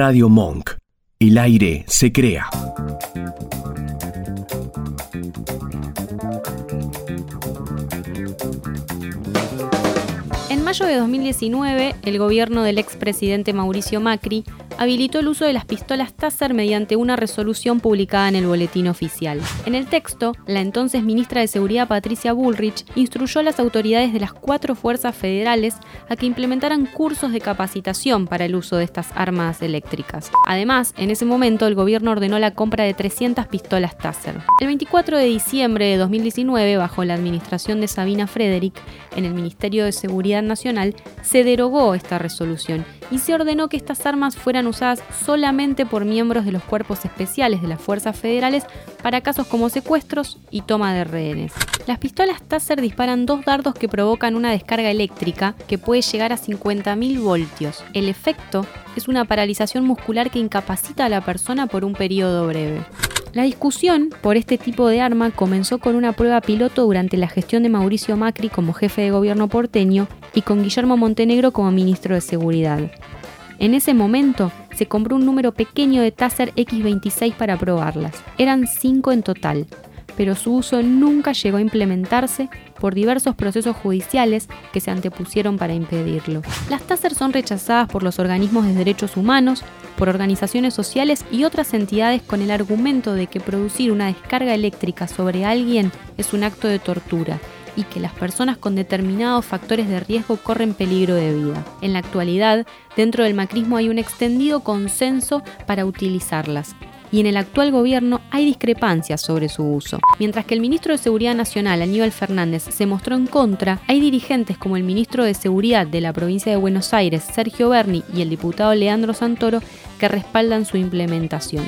Radio Monk. El aire se crea. En mayo de 2019, el gobierno del expresidente Mauricio Macri habilitó el uso de las pistolas Taser mediante una resolución publicada en el Boletín Oficial. En el texto, la entonces ministra de Seguridad Patricia Bullrich instruyó a las autoridades de las cuatro fuerzas federales a que implementaran cursos de capacitación para el uso de estas armas eléctricas. Además, en ese momento el gobierno ordenó la compra de 300 pistolas Taser. El 24 de diciembre de 2019, bajo la administración de Sabina Frederick, en el Ministerio de Seguridad Nacional, se derogó esta resolución y se ordenó que estas armas fueran usadas solamente por miembros de los cuerpos especiales de las fuerzas federales para casos como secuestros y toma de rehenes. Las pistolas Taser disparan dos dardos que provocan una descarga eléctrica que puede llegar a 50.000 voltios. El efecto es una paralización muscular que incapacita a la persona por un periodo breve. La discusión por este tipo de arma comenzó con una prueba piloto durante la gestión de Mauricio Macri como jefe de gobierno porteño y con Guillermo Montenegro como ministro de Seguridad. En ese momento se compró un número pequeño de Taser X26 para probarlas. Eran cinco en total, pero su uso nunca llegó a implementarse por diversos procesos judiciales que se antepusieron para impedirlo. Las Taser son rechazadas por los organismos de derechos humanos, por organizaciones sociales y otras entidades con el argumento de que producir una descarga eléctrica sobre alguien es un acto de tortura y que las personas con determinados factores de riesgo corren peligro de vida. En la actualidad, dentro del macrismo hay un extendido consenso para utilizarlas, y en el actual gobierno hay discrepancias sobre su uso. Mientras que el ministro de Seguridad Nacional, Aníbal Fernández, se mostró en contra, hay dirigentes como el ministro de Seguridad de la provincia de Buenos Aires, Sergio Berni, y el diputado Leandro Santoro, que respaldan su implementación.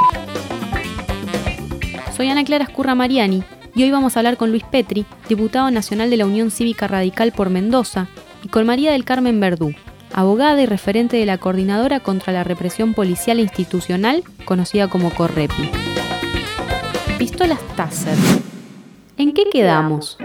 Soy Ana Clara Escurra Mariani y hoy vamos a hablar con Luis Petri, diputado nacional de la Unión Cívica Radical por Mendoza, y con María del Carmen Verdú, abogada y referente de la Coordinadora contra la Represión Policial e Institucional, conocida como CORREPI. Pistolas Taser. ¿En qué quedamos?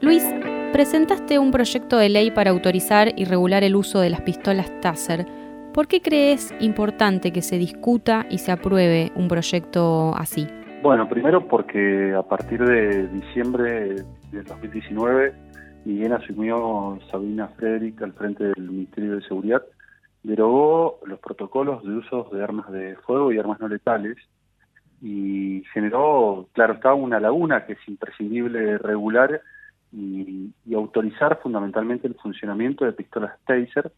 Luis, presentaste un proyecto de ley para autorizar y regular el uso de las pistolas Taser ¿Por qué crees importante que se discuta y se apruebe un proyecto así? Bueno, primero porque a partir de diciembre del 2019, y bien asumió Sabina Frederick al frente del Ministerio de Seguridad, derogó los protocolos de uso de armas de fuego y armas no letales y generó, claro, estaba una laguna que es imprescindible regular y, y autorizar fundamentalmente el funcionamiento de pistolas Taser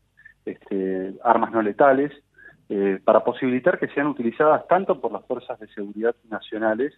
este, armas no letales, eh, para posibilitar que sean utilizadas tanto por las fuerzas de seguridad nacionales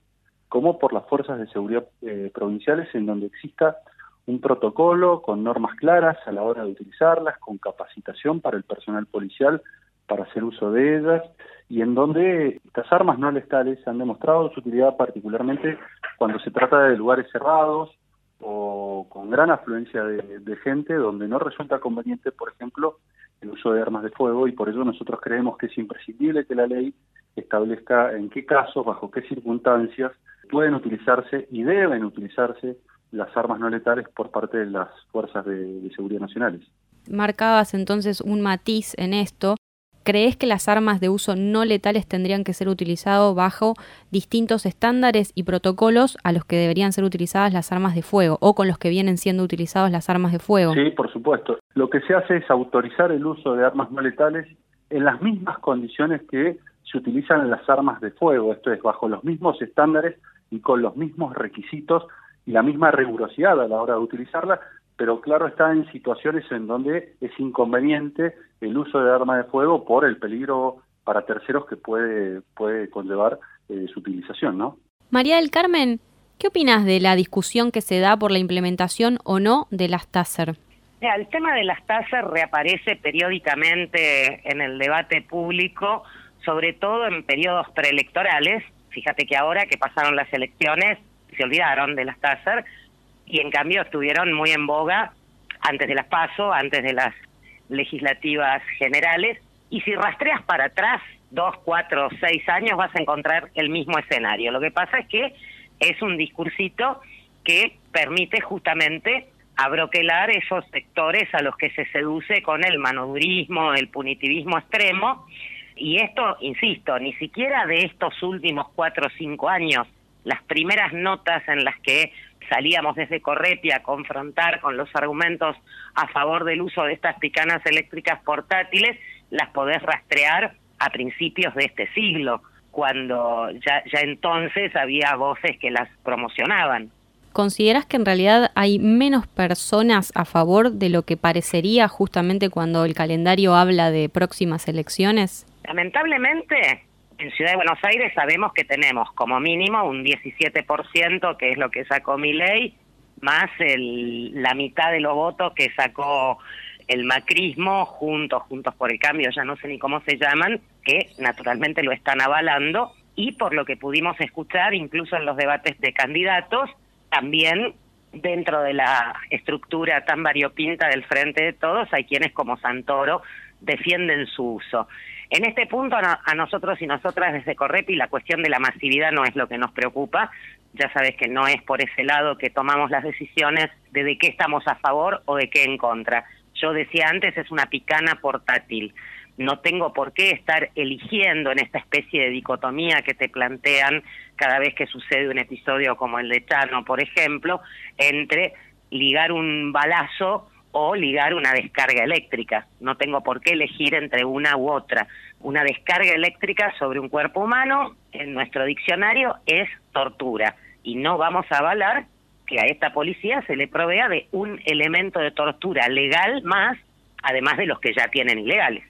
como por las fuerzas de seguridad eh, provinciales en donde exista un protocolo con normas claras a la hora de utilizarlas, con capacitación para el personal policial para hacer uso de ellas y en donde estas armas no letales han demostrado su utilidad particularmente cuando se trata de lugares cerrados o con gran afluencia de gente donde no resulta conveniente, por ejemplo, el uso de armas de fuego y por eso nosotros creemos que es imprescindible que la ley establezca en qué casos, bajo qué circunstancias pueden utilizarse y deben utilizarse las armas no letales por parte de las fuerzas de, seguridad nacionales. Marcabas entonces un matiz en esto ¿Crees que las armas de uso no letales tendrían que ser utilizadas bajo distintos estándares y protocolos a los que deberían ser utilizadas las armas de fuego o con los que vienen siendo utilizadas las armas de fuego? Sí, por supuesto. Lo que se hace es autorizar el uso de armas no letales en las mismas condiciones que se utilizan las armas de fuego, esto es, bajo los mismos estándares y con los mismos requisitos y la misma rigurosidad a la hora de utilizarla, pero claro está en situaciones en donde es inconveniente el uso de arma de fuego por el peligro para terceros que puede, puede conllevar eh, su utilización, ¿no? María del Carmen, ¿qué opinas de la discusión que se da por la implementación o no de las TASER? el tema de las TASER reaparece periódicamente en el debate público, sobre todo en periodos preelectorales. Fíjate que ahora que pasaron las elecciones se olvidaron de las TASER y en cambio estuvieron muy en boga antes de las PASO, antes de las legislativas generales, y si rastreas para atrás dos, cuatro, seis años vas a encontrar el mismo escenario. Lo que pasa es que es un discursito que permite justamente abroquelar esos sectores a los que se seduce con el manodurismo, el punitivismo extremo. Y esto, insisto, ni siquiera de estos últimos cuatro o cinco años, las primeras notas en las que salíamos desde Correpi a confrontar con los argumentos a favor del uso de estas picanas eléctricas portátiles, las podés rastrear a principios de este siglo, cuando ya, ya entonces había voces que las promocionaban. ¿Consideras que en realidad hay menos personas a favor de lo que parecería justamente cuando el calendario habla de próximas elecciones? Lamentablemente, en Ciudad de Buenos Aires sabemos que tenemos como mínimo un 17%, que es lo que sacó mi ley, más el, la mitad de los votos que sacó el macrismo, juntos, juntos por el cambio, ya no sé ni cómo se llaman, que naturalmente lo están avalando, y por lo que pudimos escuchar, incluso en los debates de candidatos, también dentro de la estructura tan variopinta del Frente de Todos hay quienes como Santoro defienden su uso. En este punto a, nosotros y nosotras desde Correpi la cuestión de la masividad no es lo que nos preocupa. Ya sabes que no es por ese lado que tomamos las decisiones de de qué estamos a favor o de qué en contra. Yo decía antes, es una picana portátil no tengo por qué estar eligiendo en esta especie de dicotomía que te plantean cada vez que sucede un episodio como el de Chano, por ejemplo, entre ligar un balazo o ligar una descarga eléctrica. No tengo por qué elegir entre una u otra. Una descarga eléctrica sobre un cuerpo humano, en nuestro diccionario, es tortura. Y no vamos a avalar que a esta policía se le provea de un elemento de tortura legal más, además de los que ya tienen ilegales.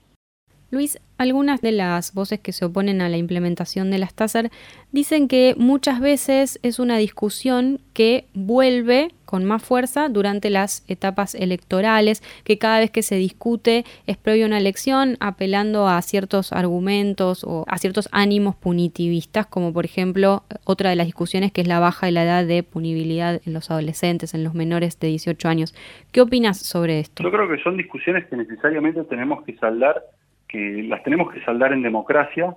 Luis, algunas de las voces que se oponen a la implementación de las TASER dicen que muchas veces es una discusión que vuelve con más fuerza durante las etapas electorales, que cada vez que se discute es previo a una elección, apelando a ciertos argumentos o a ciertos ánimos punitivistas, como por ejemplo otra de las discusiones que es la baja de la edad de punibilidad en los adolescentes, en los menores de 18 años. ¿Qué opinas sobre esto? Yo creo que son discusiones que necesariamente tenemos que saldar que las tenemos que saldar en democracia.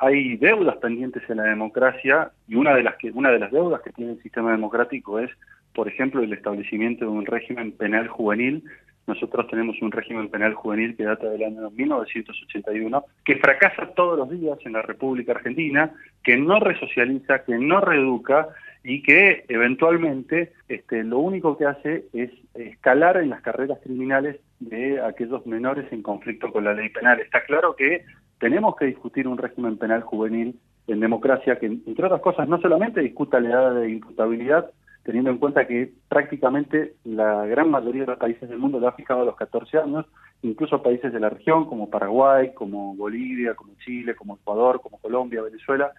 Hay deudas pendientes en la democracia y una de las que una de las deudas que tiene el sistema democrático es, por ejemplo, el establecimiento de un régimen penal juvenil. Nosotros tenemos un régimen penal juvenil que data del año 1981, que fracasa todos los días en la República Argentina, que no resocializa, que no reeduca y que eventualmente este, lo único que hace es escalar en las carreras criminales de aquellos menores en conflicto con la ley penal. Está claro que tenemos que discutir un régimen penal juvenil en democracia que, entre otras cosas, no solamente discuta la edad de imputabilidad, teniendo en cuenta que prácticamente la gran mayoría de los países del mundo lo ha fijado a los 14 años, incluso países de la región como Paraguay, como Bolivia, como Chile, como Ecuador, como Colombia, Venezuela,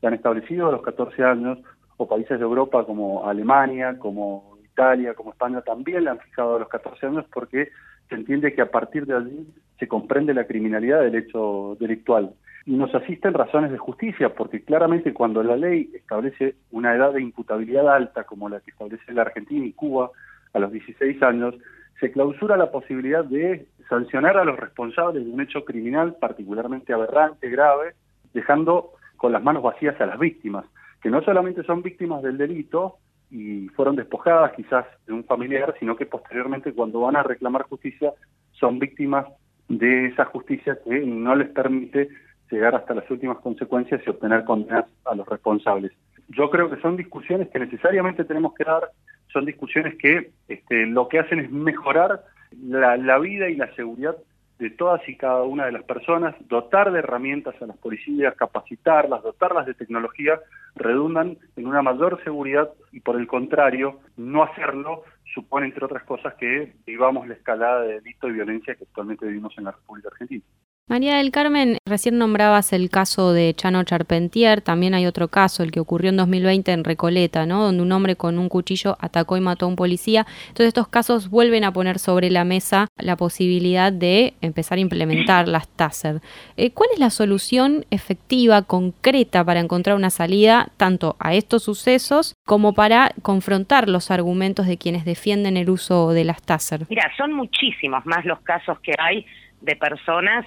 lo han establecido a los 14 años, o países de Europa como Alemania, como Italia, como España, también le han fijado a los 14 años porque se entiende que a partir de allí se comprende la criminalidad del hecho delictual. Y nos asisten razones de justicia, porque claramente cuando la ley establece una edad de imputabilidad alta, como la que establece la Argentina y Cuba, a los 16 años, se clausura la posibilidad de sancionar a los responsables de un hecho criminal particularmente aberrante, grave, dejando con las manos vacías a las víctimas que no solamente son víctimas del delito y fueron despojadas quizás de un familiar, sino que posteriormente cuando van a reclamar justicia son víctimas de esa justicia que no les permite llegar hasta las últimas consecuencias y obtener condenas a los responsables. Yo creo que son discusiones que necesariamente tenemos que dar, son discusiones que este, lo que hacen es mejorar la, la vida y la seguridad de todas y cada una de las personas, dotar de herramientas a las policías, capacitarlas, dotarlas de tecnología, redundan en una mayor seguridad y por el contrario, no hacerlo supone, entre otras cosas, que vivamos la escalada de delito y violencia que actualmente vivimos en la República Argentina. María del Carmen, recién nombrabas el caso de Chano Charpentier, también hay otro caso, el que ocurrió en 2020 en Recoleta, ¿no? donde un hombre con un cuchillo atacó y mató a un policía. Entonces estos casos vuelven a poner sobre la mesa la posibilidad de empezar a implementar las TASER. Eh, ¿Cuál es la solución efectiva, concreta, para encontrar una salida tanto a estos sucesos como para confrontar los argumentos de quienes defienden el uso de las TASER? Mira, son muchísimos más los casos que hay de personas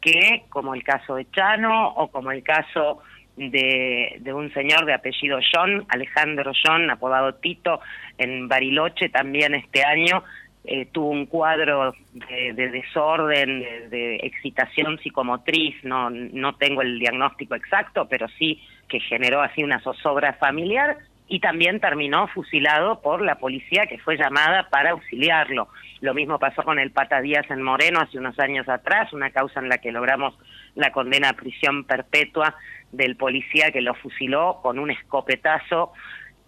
que, como el caso de Chano o como el caso de, de, un señor de apellido John, Alejandro John, apodado Tito, en Bariloche también este año, eh, tuvo un cuadro de, desorden, de, excitación psicomotriz, no, no tengo el diagnóstico exacto, pero sí que generó así una zozobra familiar y también terminó fusilado por la policía que fue llamada para auxiliarlo. Lo mismo pasó con el Pata Díaz en Moreno hace unos años atrás, una causa en la que logramos la condena a prisión perpetua del policía que lo fusiló con un escopetazo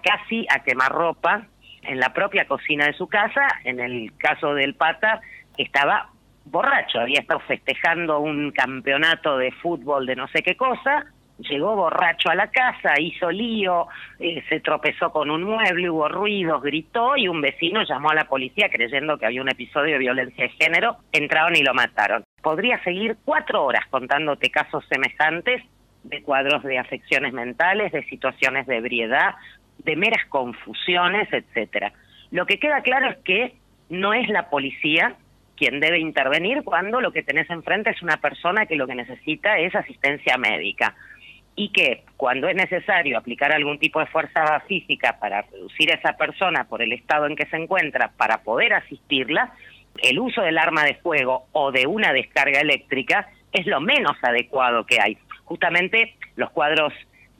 casi a quemarropa en la propia cocina de su casa, en el caso del Pata, estaba borracho, había estado festejando un campeonato de fútbol de no sé qué cosa, llegó borracho a la casa, hizo lío, eh, se tropezó con un mueble, hubo ruidos, gritó y un vecino llamó a la policía creyendo que había un episodio de violencia de género, entraron y lo mataron. Podría seguir cuatro horas contándote casos semejantes de cuadros de afecciones mentales, de situaciones de ebriedad, de meras confusiones, etcétera. Lo que queda claro es que no es la policía quien debe intervenir cuando lo que tenés enfrente es una persona que lo que necesita es asistencia médica y que cuando es necesario aplicar algún tipo de fuerza física para reducir a esa persona por el estado en que se encuentra para poder asistirla, el uso del arma de fuego o de una descarga eléctrica es lo menos adecuado que hay. Justamente los cuadros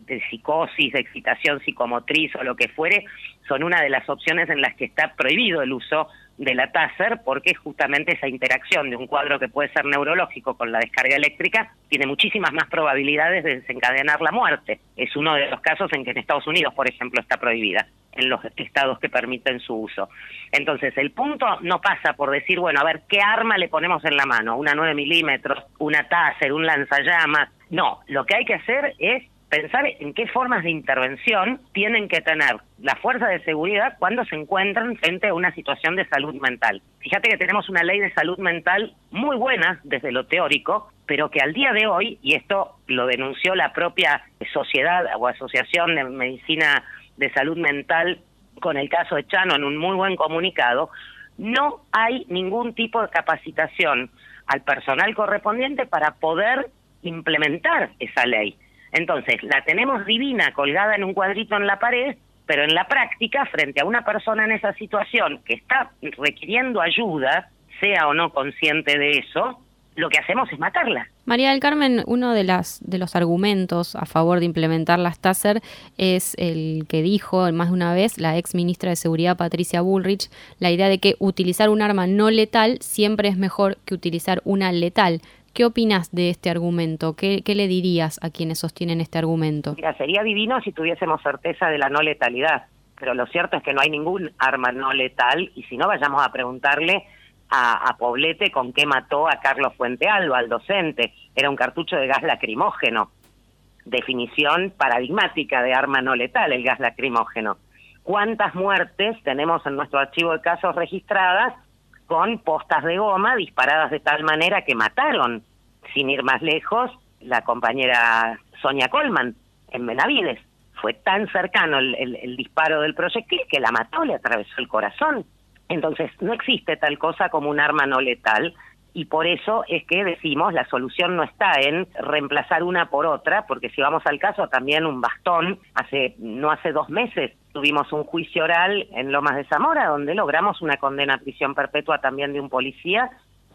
de psicosis, de excitación psicomotriz o lo que fuere, son una de las opciones en las que está prohibido el uso de la TASER porque justamente esa interacción de un cuadro que puede ser neurológico con la descarga eléctrica tiene muchísimas más probabilidades de desencadenar la muerte. Es uno de los casos en que en Estados Unidos, por ejemplo, está prohibida en los estados que permiten su uso. Entonces, el punto no pasa por decir, bueno, a ver, ¿qué arma le ponemos en la mano? ¿Una 9 milímetros? ¿Una Taser? ¿Un lanzallamas? No, lo que hay que hacer es pensar en qué formas de intervención tienen que tener las fuerzas de seguridad cuando se encuentran frente a una situación de salud mental. Fíjate que tenemos una ley de salud mental muy buena desde lo teórico, pero que al día de hoy, y esto lo denunció la propia sociedad o asociación de medicina de salud mental con el caso de Chano en un muy buen comunicado, no hay ningún tipo de capacitación al personal correspondiente para poder implementar esa ley. Entonces, la tenemos divina colgada en un cuadrito en la pared, pero en la práctica, frente a una persona en esa situación que está requiriendo ayuda, sea o no consciente de eso, lo que hacemos es matarla. María del Carmen, uno de, las, de los argumentos a favor de implementar las TASER es el que dijo más de una vez la ex ministra de Seguridad Patricia Bullrich, la idea de que utilizar un arma no letal siempre es mejor que utilizar una letal. ¿Qué opinas de este argumento? ¿Qué, le dirías a quienes sostienen este argumento? Mira, sería divino si tuviésemos certeza de la no letalidad, pero lo cierto es que no hay ningún arma no letal y si no vayamos a preguntarle a, a Poblete con qué mató a Carlos Fuente Alba, al docente. Era un cartucho de gas lacrimógeno. Definición paradigmática de arma no letal, el gas lacrimógeno. ¿Cuántas muertes tenemos en nuestro archivo de casos registradas con postas de goma disparadas de tal manera que mataron, sin ir más lejos, la compañera Sonia Colman en Benavides. Fue tan cercano el, disparo del proyectil que la mató, le atravesó el corazón. Entonces, no existe tal cosa como un arma no letal y por eso es que decimos la solución no está en reemplazar una por otra, porque si vamos al caso también un bastón, hace no hace dos meses tuvimos un juicio oral en Lomas de Zamora donde logramos una condena a prisión perpetua también de un policía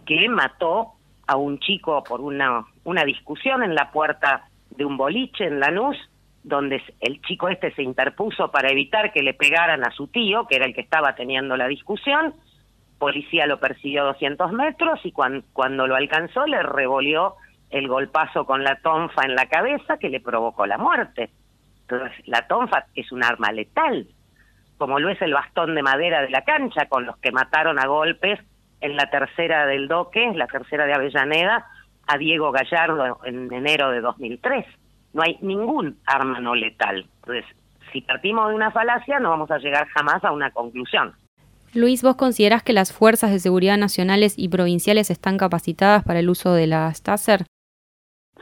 que mató a un chico por una, una discusión en la puerta de un boliche en Lanús, donde el chico este se interpuso para evitar que le pegaran a su tío, que era el que estaba teniendo la discusión, policía lo persiguió 200 metros y cuando lo alcanzó le revolvió el golpazo con la tonfa en la cabeza que le provocó la muerte. Entonces, la tonfa es un arma letal, como lo es el bastón de madera de la cancha con los que mataron a golpes en la tercera del Doque, la tercera de Avellaneda, a Diego Gallardo en enero de 2003. No hay ningún arma no letal. Entonces, si partimos de una falacia, no vamos a llegar jamás a una conclusión. Luis, ¿vos considerás que las fuerzas de seguridad nacionales y provinciales están capacitadas para el uso de las TASER?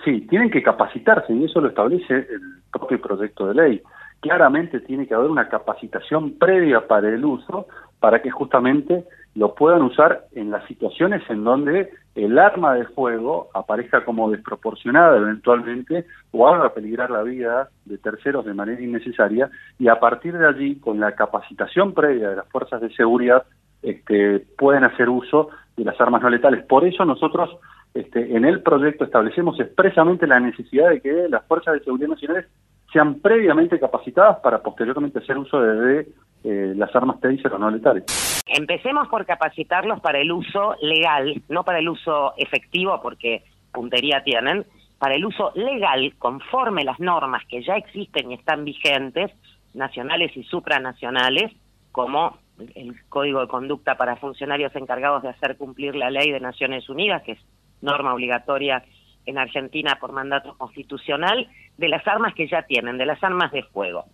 Sí, tienen que capacitarse y eso lo establece el propio proyecto de ley. Claramente tiene que haber una capacitación previa para el uso para que justamente lo puedan usar en las situaciones en donde el arma de fuego aparezca como desproporcionada eventualmente o haga peligrar la vida de terceros de manera innecesaria y a partir de allí, con la capacitación previa de las fuerzas de seguridad, este, pueden hacer uso de las armas no letales. Por eso nosotros este, en el proyecto establecemos expresamente la necesidad de que las fuerzas de seguridad nacionales sean previamente capacitadas para posteriormente hacer uso de, eh, las armas taser o no letales. Empecemos por capacitarlos para el uso legal, no para el uso efectivo, porque puntería tienen, para el uso legal, conforme las normas que ya existen y están vigentes, nacionales y supranacionales, como el Código de Conducta para Funcionarios encargados de hacer cumplir la ley de Naciones Unidas, que es norma obligatoria en Argentina por mandato constitucional, de las armas que ya tienen, de las armas de fuego.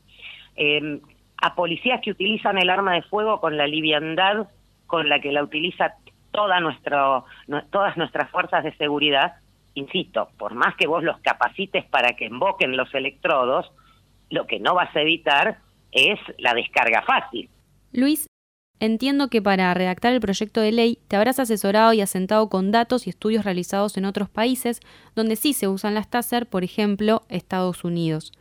Em, a policías que utilizan el arma de fuego con la liviandad con la que la utiliza toda nuestro, todas nuestras fuerzas de seguridad, insisto, por más que vos los capacites para que invoquen los electrodos, lo que no vas a evitar es la descarga fácil. Luis, Entiendo que para redactar el proyecto de ley te habrás asesorado y asentado con datos y estudios realizados en otros países donde sí se usan las TASER, por ejemplo, Estados Unidos.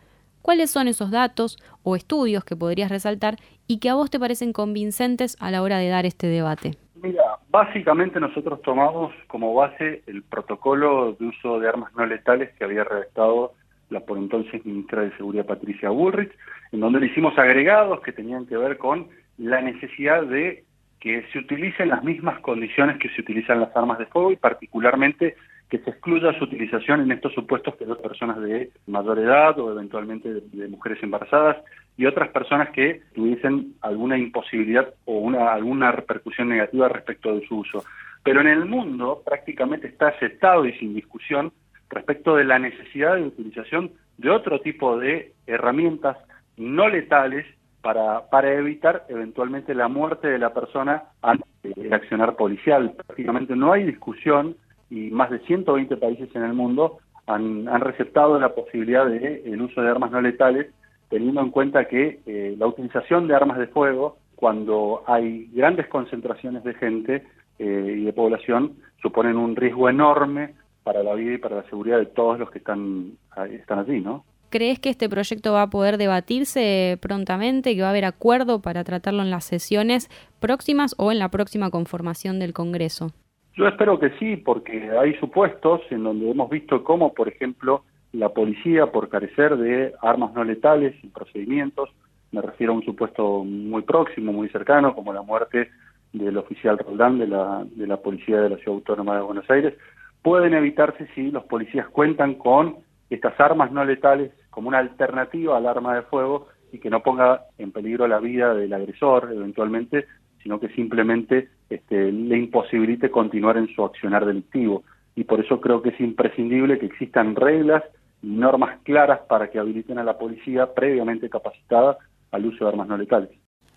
¿Cuáles son esos datos o estudios que podrías resaltar y que a vos te parecen convincentes a la hora de dar este debate? Mira, básicamente nosotros tomamos como base el protocolo de uso de armas no letales que había redactado la por entonces ministra de Seguridad Patricia Bullrich, en donde le hicimos agregados que tenían que ver con la necesidad de que se utilicen las mismas condiciones que se utilizan las armas de fuego y particularmente que se excluya su utilización en estos supuestos que dos personas de mayor edad o eventualmente de, mujeres embarazadas y otras personas que tuviesen alguna imposibilidad o una, alguna repercusión negativa respecto de su uso. Pero en el mundo prácticamente está aceptado y sin discusión respecto de la necesidad de utilización de otro tipo de herramientas no letales para, para evitar eventualmente la muerte de la persona antes del accionar policial. Prácticamente no hay discusión y más de 120 países en el mundo han, han receptado la posibilidad de el uso de armas no letales, teniendo en cuenta que eh, la utilización de armas de fuego, cuando hay grandes concentraciones de gente eh, y de población, suponen un riesgo enorme para la vida y para la seguridad de todos los que están, están allí, ¿no? ¿Crees que este proyecto va a poder debatirse prontamente, que va a haber acuerdo para tratarlo en las sesiones próximas o en la próxima conformación del Congreso? Yo espero que sí, porque hay supuestos en donde hemos visto cómo, por ejemplo, la policía, por carecer de armas no letales y procedimientos, me refiero a un supuesto muy próximo, muy cercano, como la muerte del oficial Roldán de la, de la Policía de la Ciudad Autónoma de Buenos Aires, pueden evitarse si los policías cuentan con estas armas no letales como una alternativa al arma de fuego y que no ponga en peligro la vida del agresor eventualmente, sino que simplemente este, le imposibilite continuar en su accionar delictivo. Y por eso creo que es imprescindible que existan reglas y normas claras para que habiliten a la policía previamente capacitada al uso de armas no letales.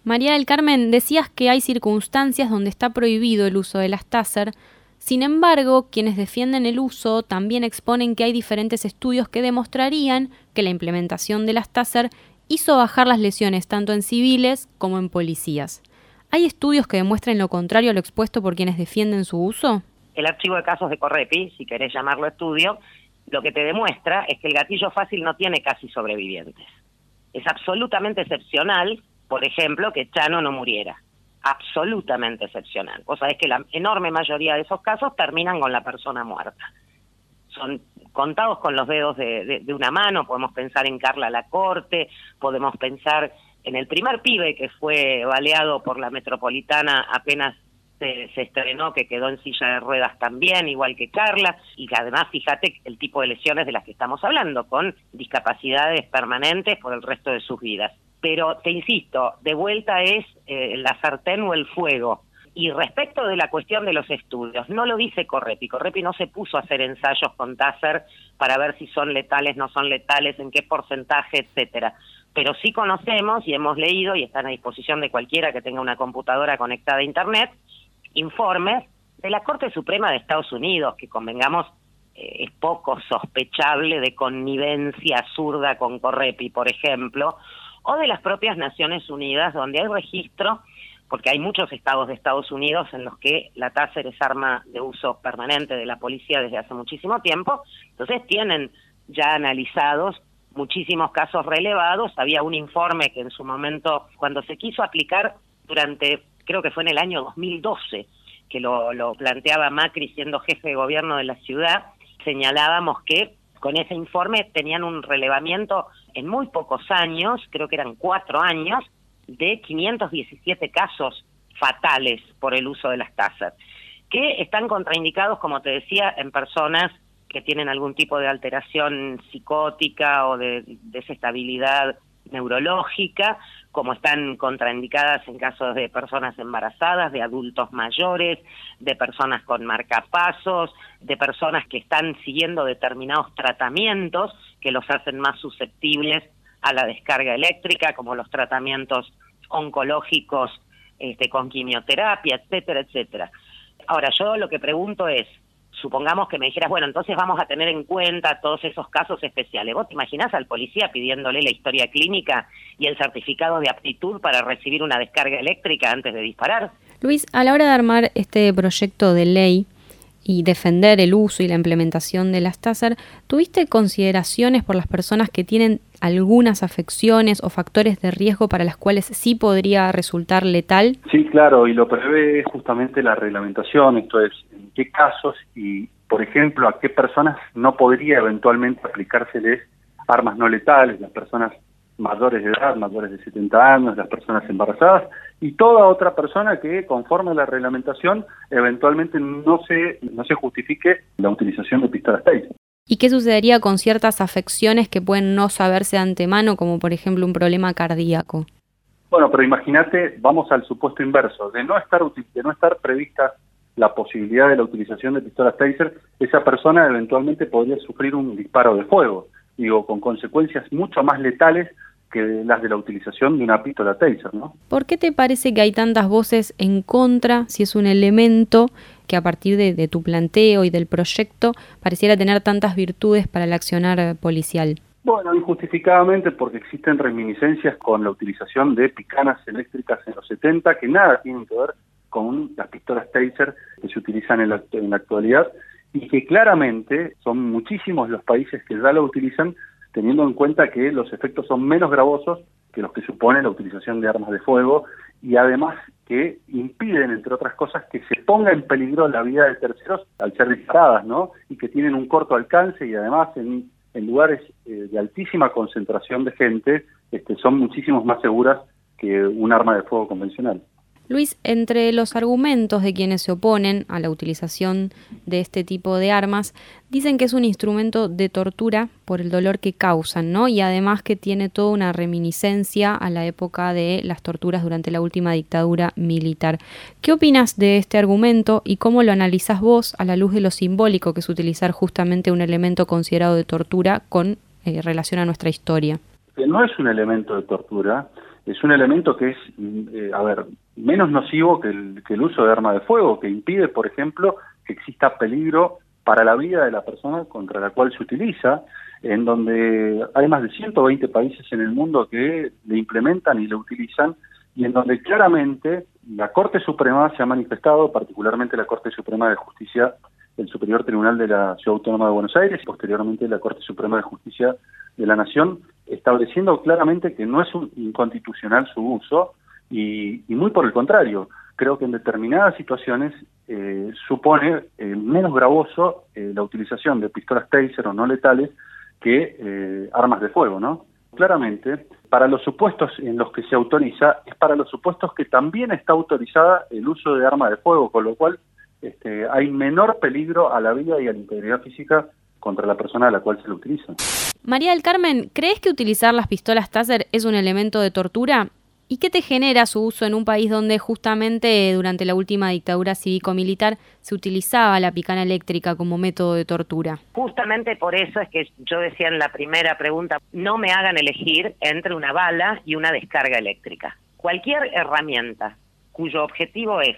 María del Carmen, decías que hay circunstancias donde está prohibido el uso de las TASER, sin embargo, quienes defienden el uso también exponen que hay diferentes estudios que demostrarían que la implementación de las TASER hizo bajar las lesiones tanto en civiles como en policías. ¿Hay estudios que demuestren lo contrario a lo expuesto por quienes defienden su uso? El archivo de casos de Correpi, si querés llamarlo estudio, lo que te demuestra es que el gatillo fácil no tiene casi sobrevivientes. Es absolutamente excepcional, por ejemplo, que Chano no muriera absolutamente excepcional. Sea, es que la enorme mayoría de esos casos terminan con la persona muerta. Son contados con los dedos de, una mano, podemos pensar en Carla Lacorte, podemos pensar en el primer pibe que fue baleado por la metropolitana apenas se, se, estrenó, que quedó en silla de ruedas también, igual que Carla, y que además fíjate el tipo de lesiones de las que estamos hablando, con discapacidades permanentes por el resto de sus vidas pero te insisto, de vuelta es eh, la sartén o el fuego. Y respecto de la cuestión de los estudios, no lo dice Correpi. Correpi no se puso a hacer ensayos con Taser para ver si son letales, no son letales, en qué porcentaje, etcétera. Pero sí conocemos y hemos leído, y están a disposición de cualquiera que tenga una computadora conectada a Internet, informes de la Corte Suprema de Estados Unidos, que convengamos eh, es poco sospechable de connivencia absurda con Correpi, por ejemplo, o de las propias Naciones Unidas, donde hay registro, porque hay muchos estados de Estados Unidos en los que la Taser es arma de uso permanente de la policía desde hace muchísimo tiempo, entonces tienen ya analizados muchísimos casos relevados, había un informe que en su momento, cuando se quiso aplicar durante, creo que fue en el año 2012, que lo, lo planteaba Macri siendo jefe de gobierno de la ciudad, señalábamos que con ese informe tenían un relevamiento en muy pocos años, creo que eran cuatro años, de 517 casos fatales por el uso de las tasas, que están contraindicados, como te decía, en personas que tienen algún tipo de alteración psicótica o de desestabilidad neurológica, como están contraindicadas en casos de personas embarazadas, de adultos mayores, de personas con marcapasos, de personas que están siguiendo determinados tratamientos que los hacen más susceptibles a la descarga eléctrica, como los tratamientos oncológicos este, con quimioterapia, etcétera, etcétera. Ahora, yo lo que pregunto es, supongamos que me dijeras, bueno, entonces vamos a tener en cuenta todos esos casos especiales. ¿Vos te imaginás al policía pidiéndole la historia clínica y el certificado de aptitud para recibir una descarga eléctrica antes de disparar? Luis, a la hora de armar este proyecto de ley, y defender el uso y la implementación de las TASER, ¿tuviste consideraciones por las personas que tienen algunas afecciones o factores de riesgo para las cuales sí podría resultar letal? Sí, claro, y lo prevé justamente la reglamentación, esto es, en qué casos y, por ejemplo, a qué personas no podría eventualmente aplicárseles armas no letales, las personas mayores de edad, mayores de 70 años, las personas embarazadas y toda otra persona que conforme a la reglamentación eventualmente no se no se justifique la utilización de pistolas Taser. ¿Y qué sucedería con ciertas afecciones que pueden no saberse de antemano, como por ejemplo un problema cardíaco? Bueno, pero imagínate, vamos al supuesto inverso, de no estar de no estar prevista la posibilidad de la utilización de pistolas Taser, esa persona eventualmente podría sufrir un disparo de fuego digo, con consecuencias mucho más letales que las de la utilización de una pistola taser, ¿no? ¿Por qué te parece que hay tantas voces en contra si es un elemento que a partir de, tu planteo y del proyecto pareciera tener tantas virtudes para el accionar policial? Bueno, injustificadamente porque existen reminiscencias con la utilización de picanas eléctricas en los 70 que nada tienen que ver con las pistolas taser que se utilizan en la, en la actualidad y que claramente son muchísimos los países que ya lo utilizan, teniendo en cuenta que los efectos son menos gravosos que los que supone la utilización de armas de fuego y además que impiden, entre otras cosas, que se ponga en peligro la vida de terceros al ser disparadas, ¿no? Y que tienen un corto alcance y además en, lugares eh, de altísima concentración de gente este, son muchísimos más seguras que un arma de fuego convencional. Luis, entre los argumentos de quienes se oponen a la utilización de este tipo de armas, dicen que es un instrumento de tortura por el dolor que causan, ¿no? Y además que tiene toda una reminiscencia a la época de las torturas durante la última dictadura militar. ¿Qué opinas de este argumento y cómo lo analizas vos a la luz de lo simbólico que es utilizar justamente un elemento considerado de tortura con eh, relación a nuestra historia? Que no es un elemento de tortura, es un elemento que es, eh, a ver, menos nocivo que el, que el uso de arma de fuego, que impide, por ejemplo, que exista peligro para la vida de la persona contra la cual se utiliza, en donde hay más de 120 países en el mundo que le implementan y le utilizan, y en donde claramente la Corte Suprema se ha manifestado, particularmente la Corte Suprema de Justicia el Superior Tribunal de la Ciudad Autónoma de Buenos Aires y posteriormente la Corte Suprema de Justicia de la Nación, estableciendo claramente que no es un inconstitucional su uso y, muy por el contrario, creo que en determinadas situaciones eh, supone eh, menos gravoso eh, la utilización de pistolas taser o no letales que armas de fuego, ¿no? Claramente, para los supuestos en los que se autoriza, es para los supuestos que también está autorizada el uso de arma de fuego, con lo cual este, hay menor peligro a la vida y a la integridad física contra la persona a la cual se lo utiliza. María del Carmen, ¿crees que utilizar las pistolas Taser es un elemento de tortura? ¿Y qué te genera su uso en un país donde justamente durante la última dictadura cívico-militar se utilizaba la picana eléctrica como método de tortura? Justamente por eso es que yo decía en la primera pregunta, no me hagan elegir entre una bala y una descarga eléctrica. Cualquier herramienta cuyo objetivo es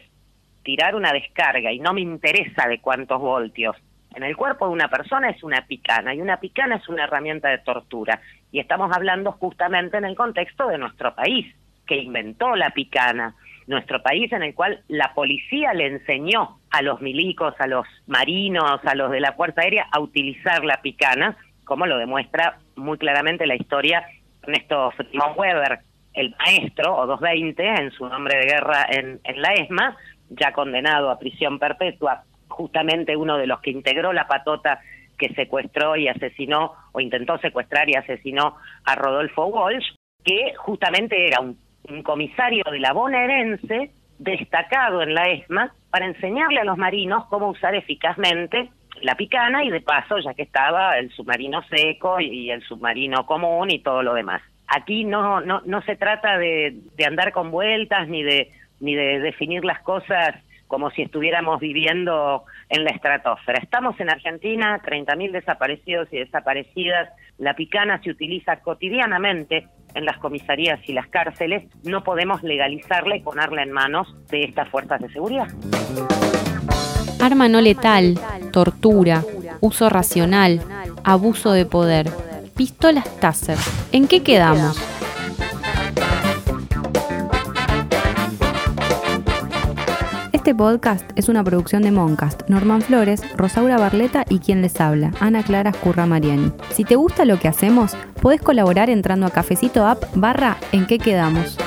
tirar una descarga y no me interesa de cuántos voltios, en el cuerpo de una persona es una picana y una picana es una herramienta de tortura. Y estamos hablando justamente en el contexto de nuestro país, que inventó la picana. nuestro país en el cual la policía le enseñó a los milicos, a los marinos, a los de la Fuerza Aérea a utilizar la picana, como lo demuestra muy claramente la historia Ernesto Simón Weber, el maestro, o 220, en su nombre de guerra en, en la ESMA, ya condenado a prisión perpetua, justamente uno de los que integró la patota que secuestró y asesinó, o intentó secuestrar y asesinó a Rodolfo Walsh, que justamente era un, comisario de la bonaerense destacado en la ESMA para enseñarle a los marinos cómo usar eficazmente la picana y de paso, ya que estaba el submarino seco y el submarino común y todo lo demás. Aquí no, no, no se trata de, de andar con vueltas ni de, ni de definir las cosas como si estuviéramos viviendo en la estratosfera. Estamos en Argentina, 30.000 desaparecidos y desaparecidas. La picana se utiliza cotidianamente en las comisarías y las cárceles. No podemos legalizarla y ponerla en manos de estas fuerzas de seguridad. Arma no letal, tortura, uso racional, abuso de poder, pistolas Taser. ¿En qué quedamos? Este podcast es una producción de Moncast, Norman Flores, Rosaura Barleta y quien les habla, Ana Clara Escurra Mariani. Si te gusta lo que hacemos, puedes colaborar entrando a cafecito app barra en qué quedamos.